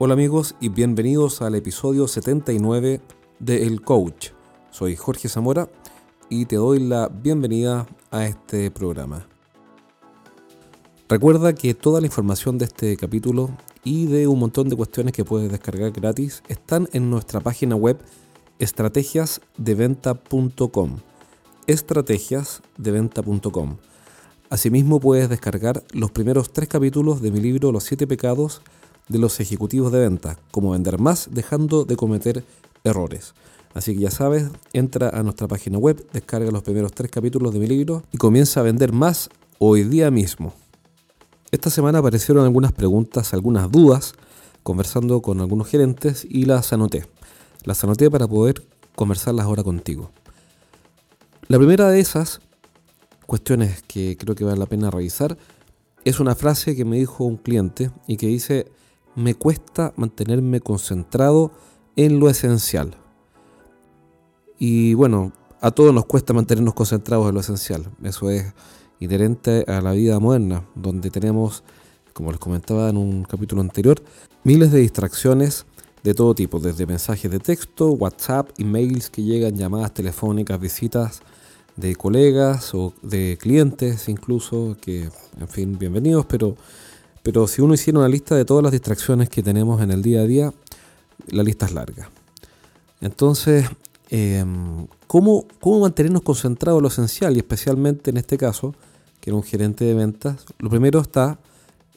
Hola amigos y bienvenidos al episodio 79 de El Coach. Soy Jorge Zamora y te doy la bienvenida a este programa. Recuerda que toda la información de este capítulo y de un montón de cuestiones que puedes descargar gratis están en nuestra página web estrategiasdeventa.com. Estrategiasdeventa.com. Asimismo puedes descargar los primeros tres capítulos de mi libro Los siete pecados de los ejecutivos de venta, cómo vender más dejando de cometer errores. Así que ya sabes, entra a nuestra página web, descarga los primeros tres capítulos de mi libro y comienza a vender más hoy día mismo. Esta semana aparecieron algunas preguntas, algunas dudas, conversando con algunos gerentes y las anoté. Las anoté para poder conversarlas ahora contigo. La primera de esas cuestiones que creo que vale la pena revisar es una frase que me dijo un cliente y que dice, me cuesta mantenerme concentrado en lo esencial. Y bueno, a todos nos cuesta mantenernos concentrados en lo esencial. Eso es inherente a la vida moderna, donde tenemos, como les comentaba en un capítulo anterior, miles de distracciones de todo tipo, desde mensajes de texto, WhatsApp, emails que llegan, llamadas telefónicas, visitas de colegas o de clientes incluso, que en fin, bienvenidos, pero pero si uno hiciera una lista de todas las distracciones que tenemos en el día a día, la lista es larga. Entonces, em, ¿cómo, ¿cómo, mantenernos concentrados en lo esencial? Y especialmente en este caso, que era un gerente de ventas, lo primero está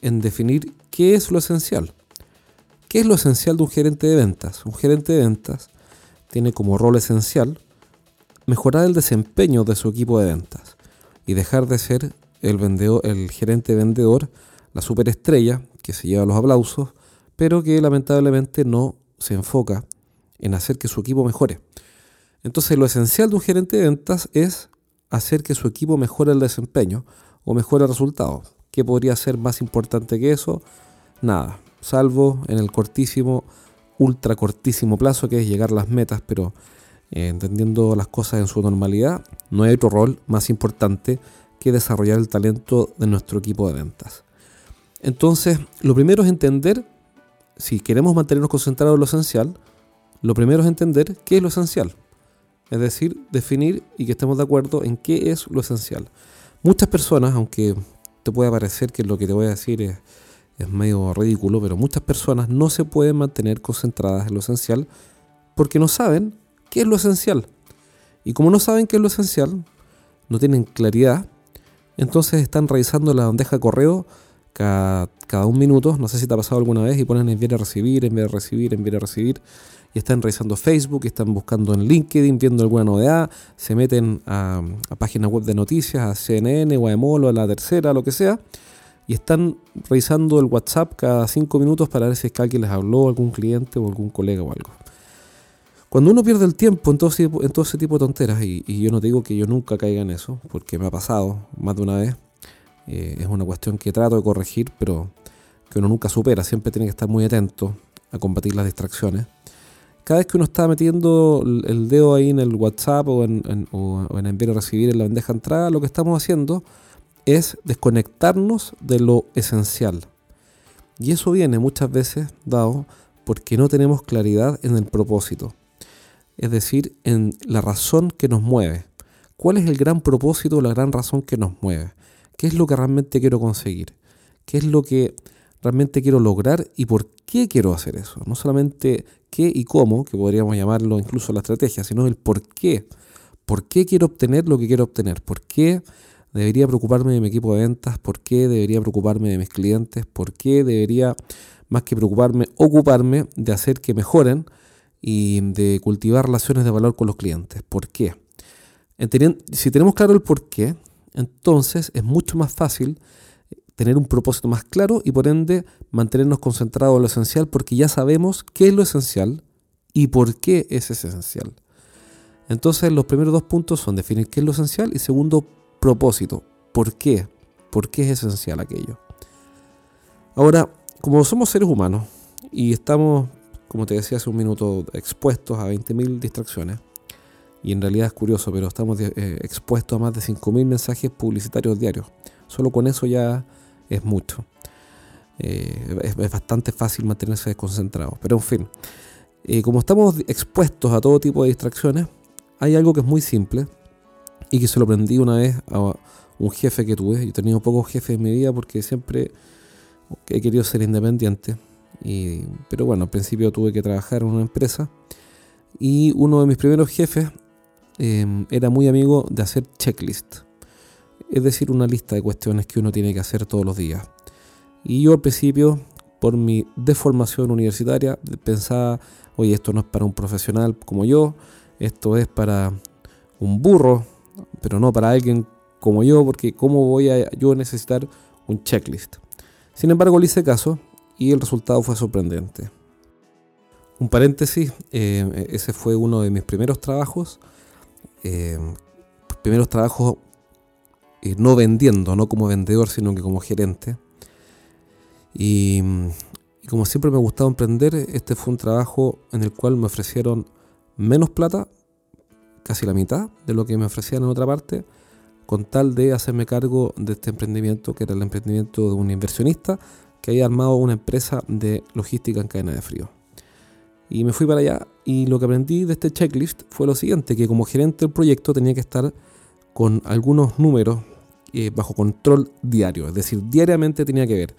en definir qué es lo esencial. ¿Qué es lo esencial de un gerente de ventas? Un gerente de ventas tiene como rol esencial mejorar el desempeño de su equipo de ventas y dejar de ser el, vendedor, el gerente vendedor la superestrella que se lleva los aplausos, pero que lamentablemente no se enfoca en hacer que su equipo mejore. Entonces lo esencial de un gerente de ventas es hacer que su equipo mejore el desempeño o mejore el resultado. ¿Qué podría ser más importante que eso? Nada, salvo en el cortísimo, ultra cortísimo plazo que es llegar a las metas, pero eh, entendiendo las cosas en su normalidad, no hay otro rol más importante que desarrollar el talento de nuestro equipo de ventas. Entonces, lo primero es entender, si queremos mantenernos concentrados en lo esencial, lo primero es entender qué es lo esencial. Es decir, definir y que estemos de acuerdo en qué es lo esencial. Muchas personas, aunque te pueda parecer que lo que te voy a decir es, es medio ridículo, pero muchas personas no se pueden mantener concentradas en lo esencial porque no saben qué es lo esencial. Y como no saben qué es lo esencial, no tienen claridad, entonces están revisando la bandeja de correo cada, cada un minuto, no sé si te ha pasado alguna vez, y ponen enviar a recibir, enviar a recibir, enviar a recibir, y están revisando Facebook, están buscando en LinkedIn, viendo alguna novedad, se meten a, páginas web de noticias, a CNN, o a a la tercera, lo que sea, y están revisando el WhatsApp cada cinco minutos para ver si es que alguien les habló, algún cliente o algún colega o algo. Cuando uno pierde el tiempo en todo, en todo ese tipo de tonteras, y, y yo no te digo que yo nunca caiga en eso, porque me ha pasado más de una vez, eh, es una cuestión que trato de corregir, pero que uno nunca supera. Siempre tiene que estar muy atento a combatir las distracciones. Cada vez que uno está metiendo el dedo ahí en el WhatsApp o en, en, o a recibir en la bandeja entrada, lo que estamos haciendo es desconectarnos de lo esencial. Y eso viene muchas veces dado porque no tenemos claridad en el propósito, es decir, en la razón que nos mueve. ¿Cuál es el gran propósito o la gran razón que nos mueve? ¿Qué es lo que realmente quiero conseguir? ¿Qué es lo que realmente quiero lograr y por qué quiero hacer eso? No solamente qué y cómo, que podríamos llamarlo incluso la estrategia, sino el por qué. ¿Por qué quiero obtener lo que quiero obtener? ¿Por qué debería preocuparme de mi equipo de ventas? ¿Por qué debería preocuparme de mis clientes? ¿Por qué debería, más que preocuparme, ocuparme de hacer que mejoren y de cultivar relaciones de valor con los clientes? ¿Por qué? Si tenemos claro el por qué, entonces es mucho más fácil tener un propósito más claro y por ende mantenernos concentrados en lo esencial porque ya sabemos qué es lo esencial y por qué es esencial. Entonces los primeros dos puntos son definir qué es lo esencial y segundo, propósito. ¿Por qué? ¿Por qué es esencial aquello? Ahora, como somos seres humanos y estamos, como te decía hace un minuto, expuestos a 20.000 distracciones, y en realidad es curioso, pero estamos eh, expuestos a más de 5.000 mensajes publicitarios diarios. Solo con eso ya es mucho. eh, es, bastante fácil mantenerse desconcentrado. Pero en fin, eh, como estamos expuestos a todo tipo de distracciones, hay algo que es muy simple y que se lo aprendí una vez a un jefe que tuve. Yo he tenido pocos jefes en mi vida porque siempre he querido ser independiente. Y, pero bueno, al principio tuve que trabajar en una empresa y uno de mis primeros jefes em, era muy amigo de hacer checklist, es decir, una lista de cuestiones que uno tiene que hacer todos los días. Y yo al principio, por mi deformación universitaria, pensaba, oye, esto no es para un profesional como yo, esto es para un burro, pero no para alguien como yo, porque ¿cómo voy a yo necesitar un checklist? Sin embargo, le hice caso y el resultado fue sorprendente. Un paréntesis, eh, ese fue uno de mis primeros trabajos, eh, primeros trabajos eh, no vendiendo, no como vendedor, sino que como gerente. Y, y, como siempre me gustaba emprender, este fue un trabajo en el cual me ofrecieron menos plata, casi la mitad de lo que me ofrecían en otra parte, con tal de hacerme cargo de este emprendimiento, que era el emprendimiento de un inversionista que había armado una empresa de logística en cadena de frío. Y me fui para allá y lo que aprendí de este checklist fue lo siguiente, que como gerente del proyecto tenía que estar con algunos números eh, bajo control diario, es decir, diariamente tenía que ver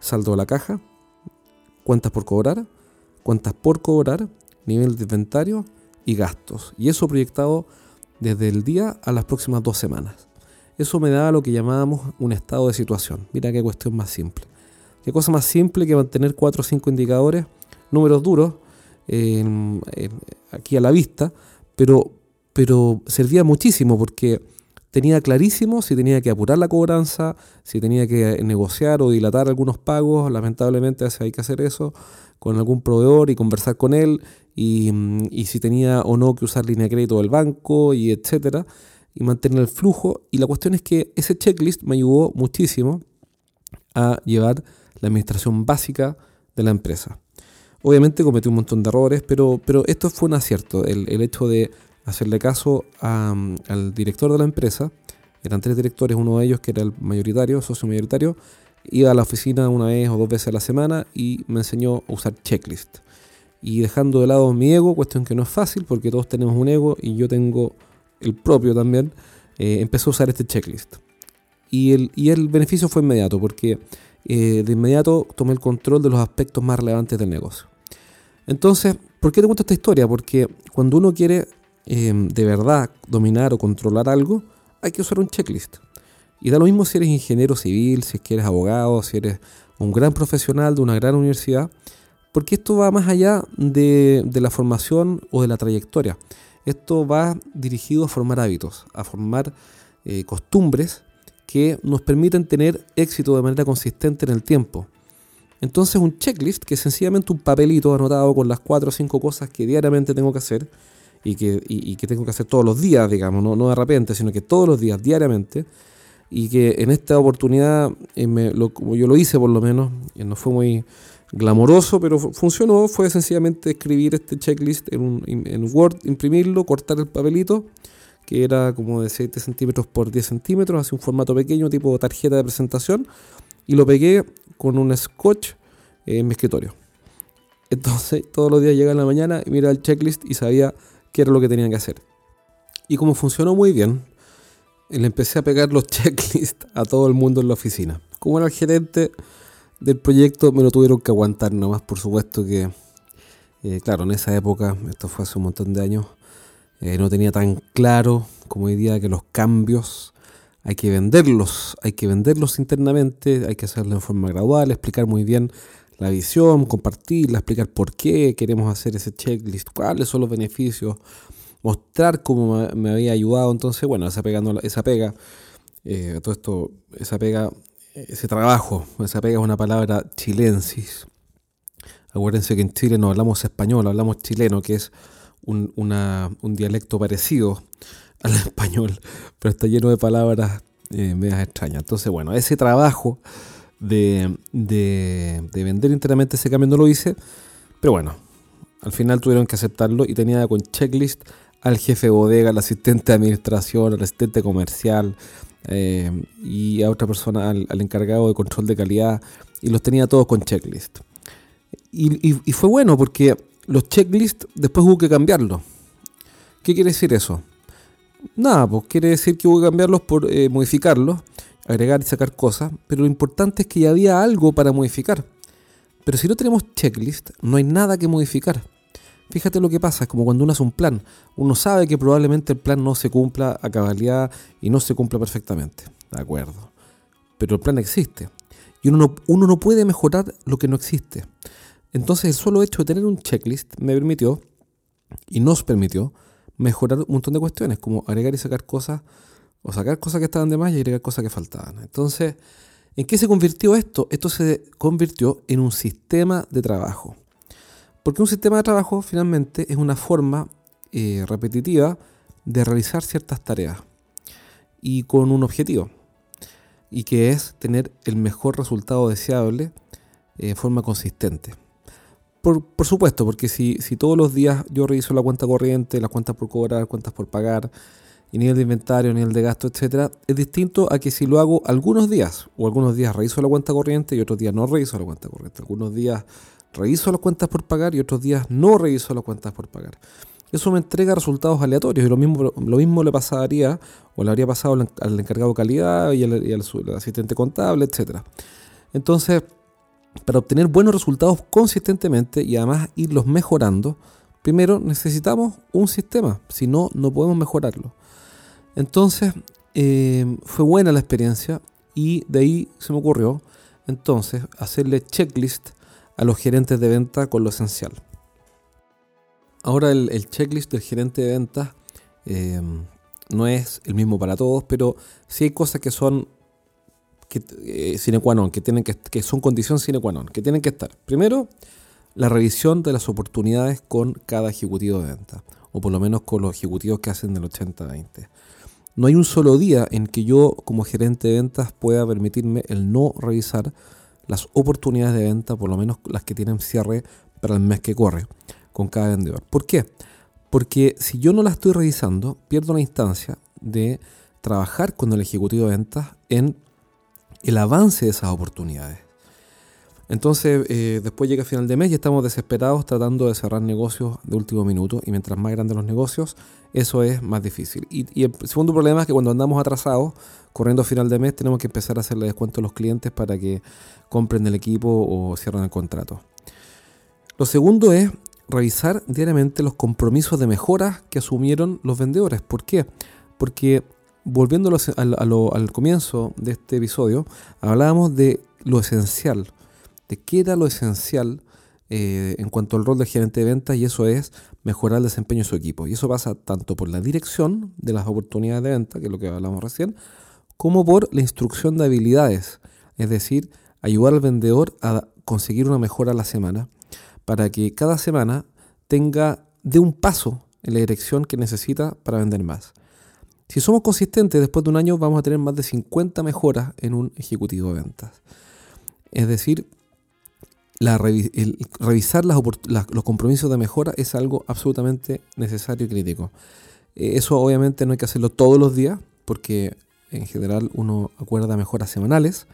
saldo de la caja, cuentas por cobrar, cuentas por cobrar, nivel de inventario y gastos. Y eso proyectado desde el día a las próximas dos semanas. Eso me daba lo que llamábamos un estado de situación. Mira qué cuestión más simple. Qué cosa más simple que mantener cuatro o cinco indicadores, números duros, aquí a la vista, pero, pero servía muchísimo porque tenía clarísimo si tenía que apurar la cobranza, si tenía que negociar o dilatar algunos pagos. Lamentablemente hay que hacer eso con algún proveedor y conversar con él Mm, y, si tenía o no que usar línea de crédito del banco y etcétera, y mantener el flujo. Y la cuestión es que ese checklist me ayudó muchísimo a llevar la administración básica de la empresa. Obviamente cometí un montón de errores, pero, pero esto fue un acierto, el, el hecho de hacerle caso mm, al director de la empresa. Eran tres directores, uno de ellos que era el mayoritario, socio mayoritario, iba a la oficina una vez o dos veces a la semana y me enseñó a usar checklist y dejando de lado mi ego, cuestión que no es fácil porque todos tenemos un ego y yo tengo el propio también, eh, empezó a usar este checklist. Y el, y el beneficio fue inmediato porque eh, de inmediato tomé el control de los aspectos más relevantes del negocio. Entonces, ¿por qué te cuento esta historia? Porque cuando uno quiere em, de verdad dominar o controlar algo, hay que usar un checklist. Y da lo mismo si eres ingeniero civil, si eres abogado, si eres un gran profesional de una gran universidad porque esto va más allá de, la formación o de la trayectoria. Esto va dirigido a formar hábitos, a formar eh, costumbres que nos permiten tener éxito de manera consistente en el tiempo. Entonces un checklist, que es sencillamente un papelito anotado con las cuatro o cinco cosas que diariamente tengo que hacer y que, que tengo que hacer todos los días, digamos, no, de repente, sino que todos los días, diariamente, y que en esta oportunidad, eh, como yo lo hice por lo menos, y no fue muy, glamoroso, pero funcionó, fue sencillamente escribir este checklist en, en Word, imprimirlo, cortar el papelito, que era como de 7 centímetros por 10 centímetros, así un formato pequeño, tipo tarjeta de presentación, y lo pegué con un scotch en mi escritorio. Entonces todos los días llegaba en la mañana miraba el checklist y sabía qué era lo que tenía que hacer. Y como funcionó muy bien, le empecé a pegar los checklists a todo el mundo en la oficina. Como era el gerente, del proyecto me lo tuvieron que aguantar nomás, por supuesto que, eh, claro, en esa época, esto fue hace un montón de años, eh, no tenía tan claro como hoy día que los cambios hay que venderlos, hay que venderlos internamente, hay que hacerlo en forma gradual, explicar muy bien la visión, compartirla, explicar por qué queremos hacer ese checklist, cuáles son los beneficios, mostrar cómo me, había ayudado. Entonces, bueno, esa, pegando, esa pega, eh, todo esto, esa pega ese trabajo, esa pega es una palabra chilensis. Acuérdense que en Chile no hablamos español, hablamos chileno, que es un, dialecto parecido al español, pero está lleno de palabras eh, medias extrañas. Entonces, bueno, ese trabajo de, de, de vender internamente ese cambio no lo hice, pero bueno, al final tuvieron que aceptarlo y tenía con checklist al jefe de bodega, al asistente de administración, al asistente comercial, eh, y a otra persona, al, encargado de control de calidad, y los tenía todos con checklist. Y, fue bueno porque los checklists después hubo que cambiarlos. ¿Qué quiere decir eso? Nada, pues quiere decir que hubo que cambiarlos por eh, modificarlos, agregar y sacar cosas, pero lo importante es que ya había algo para modificar. Pero si no tenemos checklist, no hay nada que modificar. Fíjate lo que pasa, es como cuando uno hace un plan. Uno sabe que probablemente el plan no se cumpla a cabalidad y no se cumpla perfectamente. De acuerdo. Pero el plan existe. Y uno no, uno no puede mejorar lo que no existe. Entonces el solo hecho de tener un checklist me permitió y nos permitió mejorar un montón de cuestiones, como agregar y sacar cosas, o sacar cosas que estaban de más y agregar cosas que faltaban. Entonces, ¿en qué se convirtió esto? Esto se convirtió en un sistema de trabajo. Porque un sistema de trabajo finalmente es una forma eh, repetitiva de realizar ciertas tareas y con un objetivo, y que es tener el mejor resultado deseable eh, en forma consistente. Por, supuesto, porque si, si, todos los días yo reviso la cuenta corriente, las cuentas por cobrar, cuentas por pagar, y nivel de inventario, nivel de gasto, etcétera, es distinto a que si lo hago algunos días, o algunos días reviso la cuenta corriente y otros días no reviso la cuenta corriente. Algunos días reviso las cuentas por pagar y otros días no reviso las cuentas por pagar. Eso me entrega resultados aleatorios y lo mismo, lo mismo le pasaría o le habría pasado al, encargado de calidad y al, asistente contable, etc. Entonces, para obtener buenos resultados consistentemente y además irlos mejorando, primero necesitamos un sistema, si no, no podemos mejorarlo. Entonces, eh, fue buena la experiencia y de ahí se me ocurrió entonces hacerle checklist a los gerentes de venta con lo esencial. Ahora el, checklist del gerente de ventas em, no es el mismo para todos, pero sí hay cosas que son que, eh, que, tienen que son condición sine qua non, que tienen que estar. Primero, la revisión de las oportunidades con cada ejecutivo de venta, o por lo menos con los ejecutivos que hacen del 80-20. No hay un solo día en que yo como gerente de ventas pueda permitirme el no revisar las oportunidades de venta, por lo menos las que tienen cierre para el mes que corre con cada vendedor. ¿Por qué? Porque si yo no la estoy revisando, pierdo la instancia de trabajar con el ejecutivo de ventas en el avance de esas oportunidades. Entonces, eh, después llega el final de mes y estamos desesperados tratando de cerrar negocios de último minuto. Y mientras más grandes los negocios, eso es más difícil. Y, y, el segundo problema es que cuando andamos atrasados, corriendo a final de mes, tenemos que empezar a hacerle descuento a los clientes para que compren el equipo o cierren el contrato. Lo segundo es revisar diariamente los compromisos de mejora que asumieron los vendedores. ¿Por qué? Porque volviendo al, comienzo de este episodio, hablábamos de lo esencial, de qué era lo esencial eh, en cuanto al rol del gerente de ventas y eso es mejorar el desempeño de su equipo. Y eso pasa tanto por la dirección de las oportunidades de venta, que es lo que hablamos recién, como por la instrucción de habilidades, es decir, ayudar al vendedor a conseguir una mejora a la semana para que cada semana tenga de un paso en la dirección que necesita para vender más. Si somos consistentes, después de un año vamos a tener más de 50 mejoras en un ejecutivo de ventas. Es decir, revisar los compromisos de mejora es algo absolutamente necesario y crítico. Eh, eso obviamente no hay que hacerlo todos los días, porque en general uno acuerda mejoras semanales,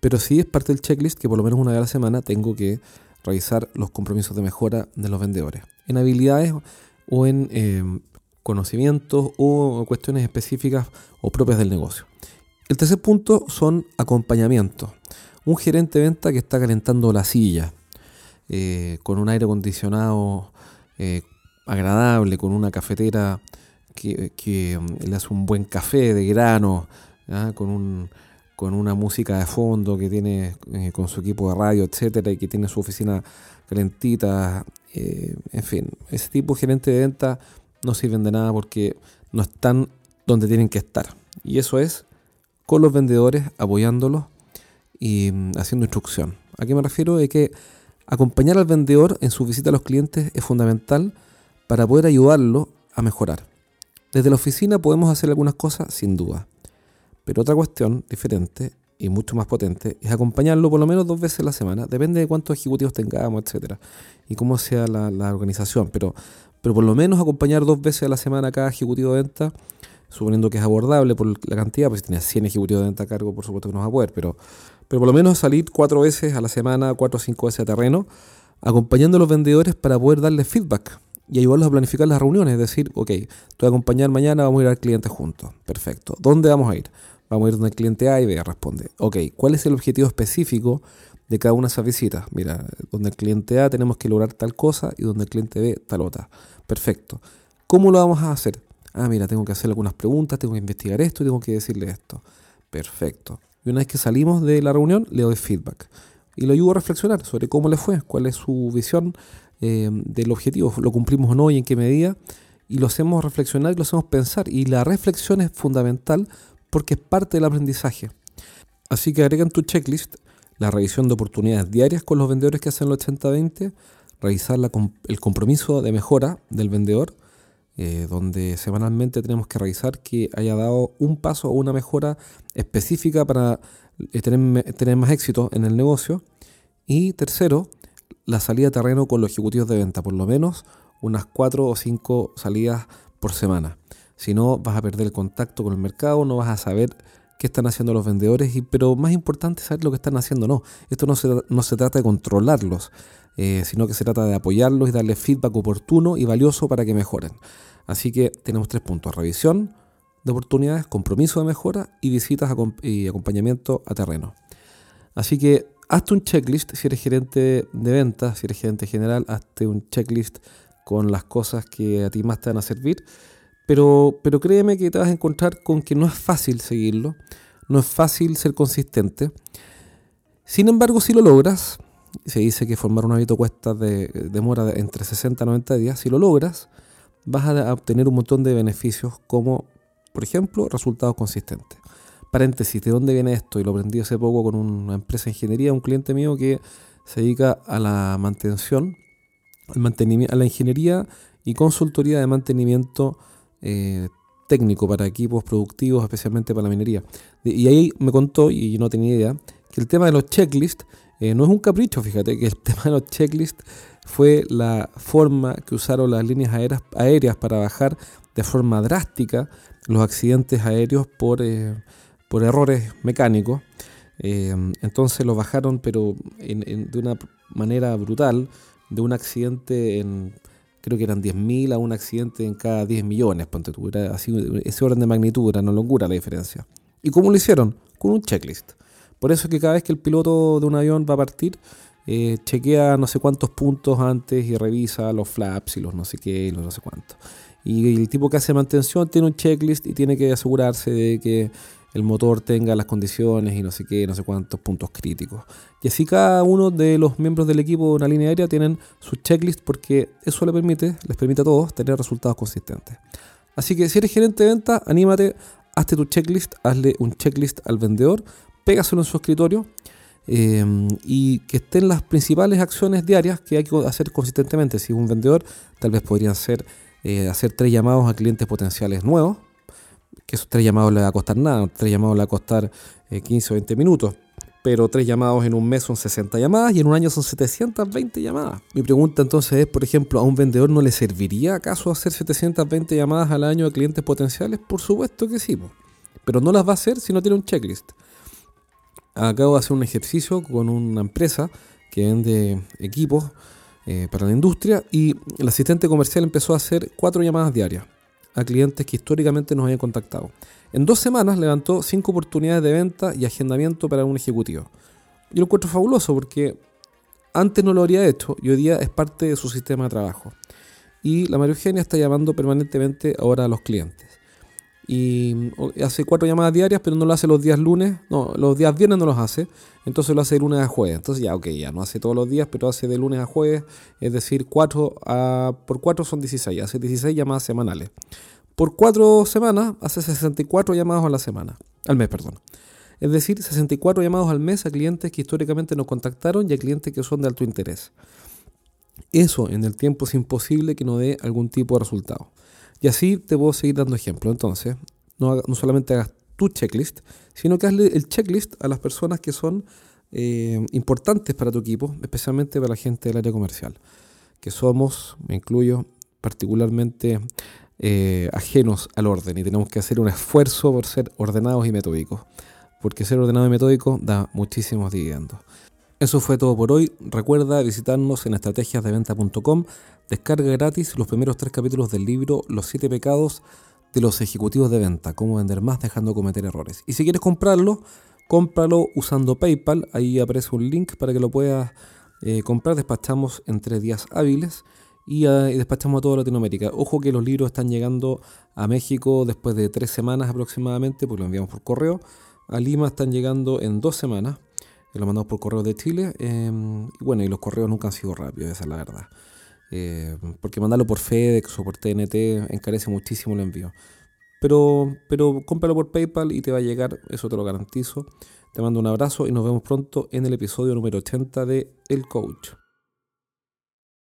pero sí es parte del checklist que por lo menos una vez a la semana tengo que revisar los compromisos de mejora de los vendedores, en habilidades o en eh, conocimientos o cuestiones específicas o propias del negocio. El tercer punto son acompañamientos. Un gerente de venta que está calentando la silla eh, con un aire acondicionado eh, agradable, con una cafetera que, mm, le hace un buen café de grano, con un con una música de fondo que tiene eh, con su equipo de radio, etcétera, y que tiene su oficina calentita, en fin, ese tipo de gerente de venta no sirven de nada porque no están donde tienen que estar. Y eso es con los vendedores, apoyándolos y mm, haciendo instrucción. ¿A qué me refiero? Es que acompañar al vendedor en su visita a los clientes es fundamental para poder ayudarlo a mejorar. Desde la oficina podemos hacer algunas cosas, sin duda. Pero otra cuestión diferente y mucho más potente es acompañarlo por lo menos dos veces a la semana, depende de cuántos ejecutivos tengamos, etcétera, y cómo sea la, organización, pero, pero por lo menos acompañar dos veces a la semana cada ejecutivo de venta suponiendo que es abordable por la cantidad, pues si tienes 100 ejecutivos de venta a cargo, por supuesto que no vas a poder, pero, pero por lo menos salir cuatro veces a la semana, cuatro o cinco veces a terreno, acompañando a los vendedores para poder darles feedback y ayudarlos a planificar las reuniones. Es decir, ok, te voy a acompañar mañana, vamos a ir al cliente juntos. Perfecto. ¿Dónde vamos a ir? Vamos a ir donde el cliente A y B responde. Ok, ¿cuál es el objetivo específico de cada una de esas visitas? Mira, donde el cliente A tenemos que lograr tal cosa y donde el cliente B tal otra. Perfecto. ¿Cómo lo vamos a hacer? Ah, mira, tengo que hacer algunas preguntas, tengo que investigar esto y tengo que decirle esto. Perfecto. Y una vez que salimos de la reunión, le doy feedback. Y lo ayudo a reflexionar sobre cómo le fue, cuál es su visión eh, del objetivo, lo cumplimos o no y en qué medida, y lo hacemos reflexionar y lo hacemos pensar. Y la reflexión es fundamental porque es parte del aprendizaje. Así que agrega en tu checklist la revisión de oportunidades diarias con los vendedores que hacen el 80-20, revisar el compromiso de mejora del vendedor, eh, donde semanalmente tenemos que revisar que haya dado un paso o una mejora específica para eh, tener, más éxito en el negocio. Y tercero, la salida a terreno con los ejecutivos de venta, por lo menos unas cuatro o cinco salidas por semana. Si no, vas a perder el contacto con el mercado, no vas a saber qué están haciendo los vendedores, y, pero más importante saber lo que están haciendo no. Esto no se, no se trata de controlarlos, eh, sino que se trata de apoyarlos y darles feedback oportuno y valioso para que mejoren. Así que tenemos tres puntos, revisión de oportunidades, compromiso de mejora y visitas y acompañamiento a terreno. Así que hazte un checklist si eres gerente de ventas, si eres gerente general, hazte un checklist con las cosas que a ti más te van a servir. Pero, pero créeme que te vas a encontrar con que no es fácil seguirlo, no es fácil ser consistente. Sin embargo, si lo logras, se dice que formar un hábito cuesta de, demora entre 60 y 90 días, si lo logras, vas a obtener un montón de beneficios como, por ejemplo, resultados consistentes paréntesis, ¿de dónde viene esto? Y lo aprendí hace poco con una empresa de ingeniería, un cliente mío que se dedica a la mantención, al mantenimiento, a la ingeniería y consultoría de mantenimiento eh, técnico para equipos productivos, especialmente para la minería. Y ahí me contó, y no tenía idea, que el tema de los checklists eh, no es un capricho, fíjate, que el tema de los checklists fue la forma que usaron las líneas aéreas, aéreas para bajar de forma drástica los accidentes aéreos por... Eh, por errores mecánicos. Entonces lo bajaron, pero de una manera brutal, de un accidente en, creo que eran 10.000 a un accidente en cada 10 millones, ponte así, ese orden de magnitud, era una locura la diferencia. ¿Y cómo lo hicieron? Con un checklist. Por eso es que cada vez que el piloto de un avión va a partir, eh, chequea no sé cuántos puntos antes y revisa los flaps y los no sé qué y los no sé cuántos. Y el tipo que hace mantención tiene un checklist y tiene que asegurarse de que el motor tenga las condiciones y no sé qué, no sé cuántos puntos críticos. Y así cada uno de los miembros del equipo de una línea aérea tienen su checklist porque eso le permite, les permite a todos tener resultados consistentes. Así que si eres gerente de venta, anímate, hazte tu checklist, hazle un checklist al vendedor, pégaselo en su escritorio eh, y que estén las principales acciones diarias que hay que hacer consistentemente. Si es un vendedor, tal vez podrían ser eh, hacer tres llamados a clientes potenciales nuevos que esos tres llamados le va a costar nada, tres llamados le va a costar 15 eh, o 20 minutos, pero tres llamados en un mes son 60 llamadas y en un año son 720 llamadas. Mi pregunta entonces es, por ejemplo, ¿a un vendedor no le serviría acaso hacer 720 llamadas al año a clientes potenciales? Por supuesto que sí, pero no las va a hacer si no tiene un checklist. Acabo de hacer un ejercicio con una empresa que vende equipos eh, para la industria y el asistente comercial empezó a hacer cuatro llamadas diarias a clientes que históricamente nos habían contactado. En dos semanas levantó cinco oportunidades de venta y agendamiento para un ejecutivo. Yo lo encuentro fabuloso porque antes no lo habría hecho y hoy día es parte de su sistema de trabajo. Y la María Eugenia está llamando permanentemente ahora a los clientes y hace cuatro llamadas diarias, pero no lo hace los días lunes, no, los días viernes no los hace, entonces lo hace de lunes a jueves. Entonces ya, ok, ya no hace todos los días, pero hace de lunes a jueves, es decir, cuatro a, por cuatro son 16, hace 16 llamadas semanales. Por cuatro semanas hace 64 llamados a la semana, al mes, perdón. Es decir, 64 llamados al mes a clientes que históricamente nos contactaron y a clientes que son de alto interés. Eso en el tiempo es imposible que no dé algún tipo de resultado. Y así te puedo seguir dando ejemplos. Entonces, no, solamente hagas tu checklist, sino que hazle el checklist a las personas que son eh, importantes para tu equipo, especialmente para la gente del área comercial, que somos, me incluyo, particularmente eh, ajenos al orden y tenemos que hacer un esfuerzo por ser ordenados y metódicos, porque ser ordenado y metódico da muchísimos dividendos. Eso fue todo por hoy. Recuerda visitarnos en estrategiasdeventa.com. Descarga gratis los primeros tres capítulos del libro Los siete pecados de los ejecutivos de venta, cómo vender más dejando cometer errores. Y si quieres comprarlo, cómpralo usando PayPal. Ahí aparece un link para que lo puedas eh, comprar. Despachamos en tres días hábiles y, ah, y, despachamos a toda Latinoamérica. Ojo que los libros están llegando a México después de tres semanas aproximadamente, porque lo enviamos por correo. A Lima están llegando en dos semanas. Lo mandamos por correo de Chile. Eh, y bueno, y los correos nunca han sido rápidos, esa es la verdad. Eh, porque mandarlo por FedEx o por TNT encarece muchísimo el envío. Pero, pero cómpralo por PayPal y te va a llegar, eso te lo garantizo. Te mando un abrazo y nos vemos pronto en el episodio número 80 de El Coach.